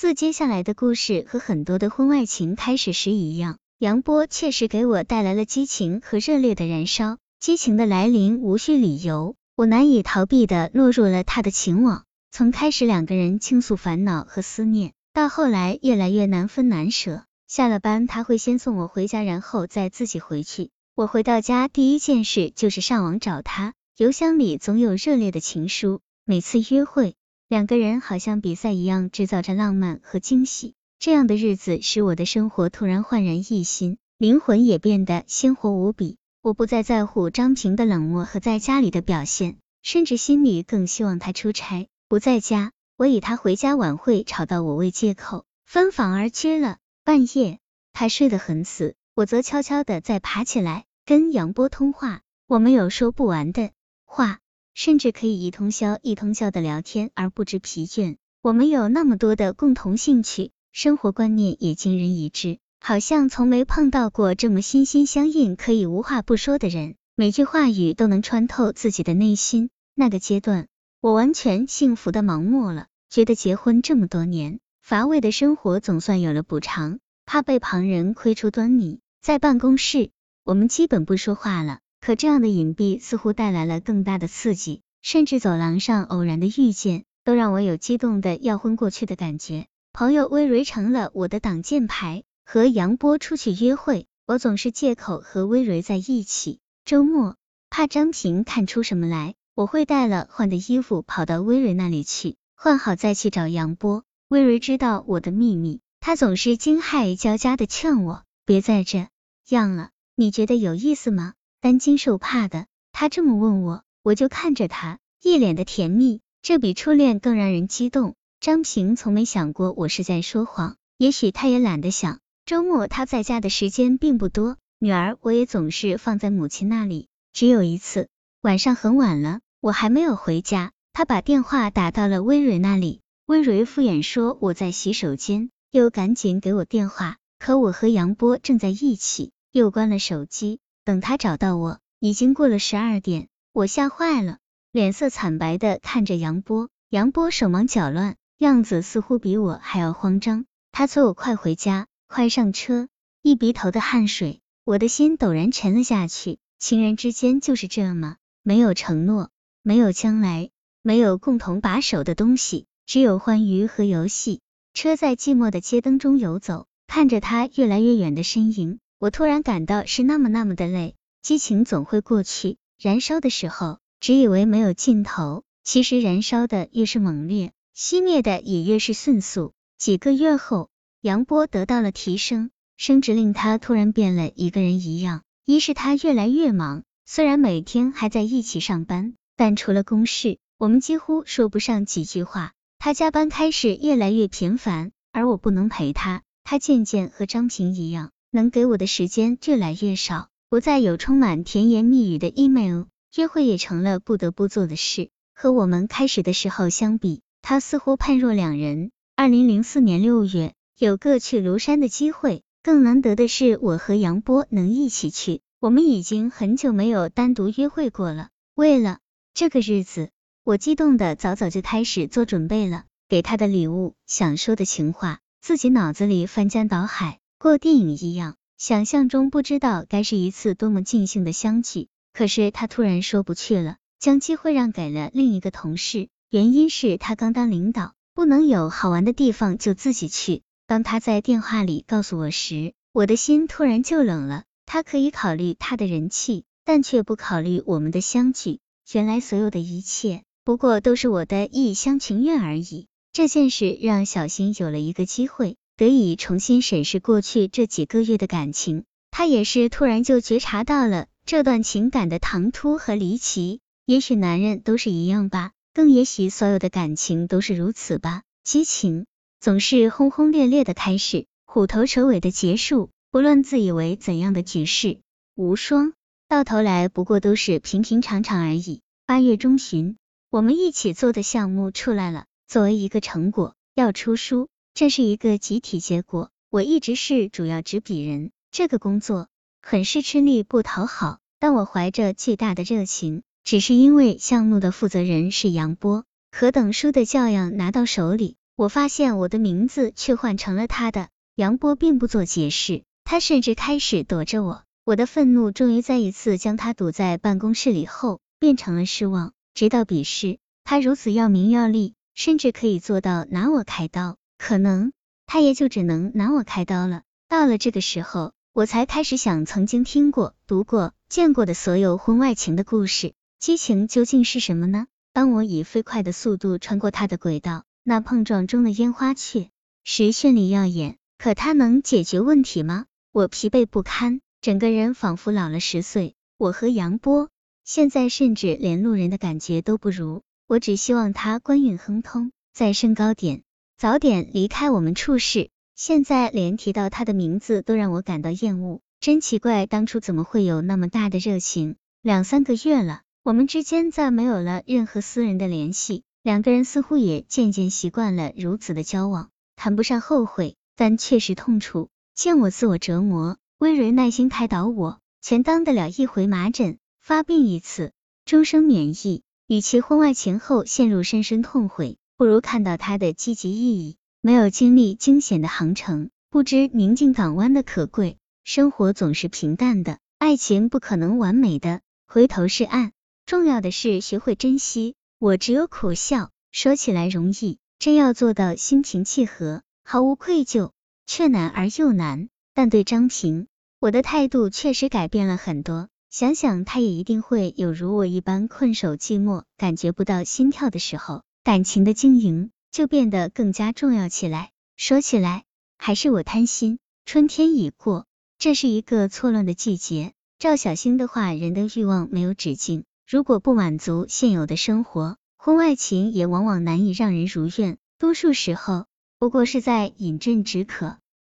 自接下来的故事和很多的婚外情开始时一样，杨波确实给我带来了激情和热烈的燃烧。激情的来临无需理由，我难以逃避的落入了他的情网。从开始两个人倾诉烦恼和思念，到后来越来越难分难舍。下了班他会先送我回家，然后再自己回去。我回到家第一件事就是上网找他，邮箱里总有热烈的情书。每次约会。两个人好像比赛一样制造着浪漫和惊喜，这样的日子使我的生活突然焕然一新，灵魂也变得鲜活无比。我不再在乎张平的冷漠和在家里的表现，甚至心里更希望他出差不在家。我以他回家晚会吵到我为借口分房而居了。半夜他睡得很死，我则悄悄的再爬起来跟杨波通话。我们有说不完的话。甚至可以一通宵一通宵的聊天而不知疲倦。我们有那么多的共同兴趣，生活观念也惊人一致，好像从没碰到过这么心心相印、可以无话不说的人。每句话语都能穿透自己的内心。那个阶段，我完全幸福的盲目了，觉得结婚这么多年，乏味的生活总算有了补偿。怕被旁人窥出端倪，在办公室，我们基本不说话了。可这样的隐蔽似乎带来了更大的刺激，甚至走廊上偶然的遇见，都让我有激动的要昏过去的感觉。朋友微蕊成了我的挡箭牌，和杨波出去约会，我总是借口和微蕊在一起。周末怕张平看出什么来，我会带了换的衣服跑到微蕊那里去，换好再去找杨波。微蕊知道我的秘密，她总是惊骇交加的劝我别再这样了，你觉得有意思吗？担惊受怕的，他这么问我，我就看着他，一脸的甜蜜，这比初恋更让人激动。张平从没想过我是在说谎，也许他也懒得想。周末他在家的时间并不多，女儿我也总是放在母亲那里。只有一次晚上很晚了，我还没有回家，他把电话打到了温蕊那里，温蕊敷衍说我在洗手间，又赶紧给我电话，可我和杨波正在一起，又关了手机。等他找到我，已经过了十二点，我吓坏了，脸色惨白的看着杨波。杨波手忙脚乱，样子似乎比我还要慌张。他催我快回家，快上车，一鼻头的汗水，我的心陡然沉了下去。情人之间就是这吗？没有承诺，没有将来，没有共同把手的东西，只有欢愉和游戏。车在寂寞的街灯中游走，看着他越来越远的身影。我突然感到是那么那么的累，激情总会过去，燃烧的时候只以为没有尽头，其实燃烧的越是猛烈，熄灭的也越是迅速。几个月后，杨波得到了提升，升职令他突然变了一个人一样。一是他越来越忙，虽然每天还在一起上班，但除了公事，我们几乎说不上几句话。他加班开始越来越频繁，而我不能陪他，他渐渐和张平一样。能给我的时间越来越少，不再有充满甜言蜜语的 email，约会也成了不得不做的事。和我们开始的时候相比，他似乎判若两人。二零零四年六月，有个去庐山的机会，更难得的是我和杨波能一起去。我们已经很久没有单独约会过了。为了这个日子，我激动的早早就开始做准备了，给他的礼物，想说的情话，自己脑子里翻江倒海。过电影一样，想象中不知道该是一次多么尽兴的相聚。可是他突然说不去了，将机会让给了另一个同事，原因是他刚当领导，不能有好玩的地方就自己去。当他在电话里告诉我时，我的心突然就冷了。他可以考虑他的人气，但却不考虑我们的相聚。原来所有的一切，不过都是我的一厢情愿而已。这件事让小新有了一个机会。得以重新审视过去这几个月的感情，他也是突然就觉察到了这段情感的唐突和离奇。也许男人都是一样吧，更也许所有的感情都是如此吧。激情总是轰轰烈烈的开始，虎头蛇尾的结束。不论自以为怎样的举世无双，到头来不过都是平平常常而已。八月中旬，我们一起做的项目出来了，作为一个成果，要出书。这是一个集体结果。我一直是主要执笔人，这个工作很是吃力不讨好，但我怀着巨大的热情，只是因为项目的负责人是杨波，可等书的教养拿到手里，我发现我的名字却换成了他的。杨波并不做解释，他甚至开始躲着我。我的愤怒终于再一次将他堵在办公室里后，变成了失望。直到笔试，他如此要名要利，甚至可以做到拿我开刀，可能他也就只能拿我开刀了。到了这个时候，我才开始想曾经听过、读过、见过的所有婚外情的故事，激情究竟是什么呢？当我以飞快的速度穿过他的轨道，那碰撞中的烟花确实绚丽耀眼。可它能解决问题吗？我疲惫不堪，整个人仿佛老了十岁。我和杨波现在甚至连路人的感觉都不如。我只希望他官运亨通，再升高点，早点离开我们处事。现在连提到他的名字都让我感到厌恶，真奇怪，当初怎么会有那么大的热情？两三个月了，我们之间再没有了任何私人的联系，两个人似乎也渐渐习惯了如此的交往，谈不上后悔。但确实痛楚，见我自我折磨，威瑞耐心开导我，全当得了一回麻疹，发病一次，终生免疫。与其婚外情后陷入深深痛悔，不如看到它的积极意义。没有经历惊险的航程，不知宁静港湾的可贵。生活总是平淡的，爱情不可能完美的，回头是岸。重要的是学会珍惜。我只有苦笑，说起来容易，真要做到心平气和。毫无愧疚，却难而又难。但对张平，我的态度确实改变了很多。想想他也一定会有如我一般困守寂寞、感觉不到心跳的时候，感情的经营就变得更加重要起来。说起来，还是我贪心。春天已过，这是一个错乱的季节。赵小星的话，人的欲望没有止境，如果不满足现有的生活，婚外情也往往难以让人如愿。多数时候。不过是在饮鸩止渴。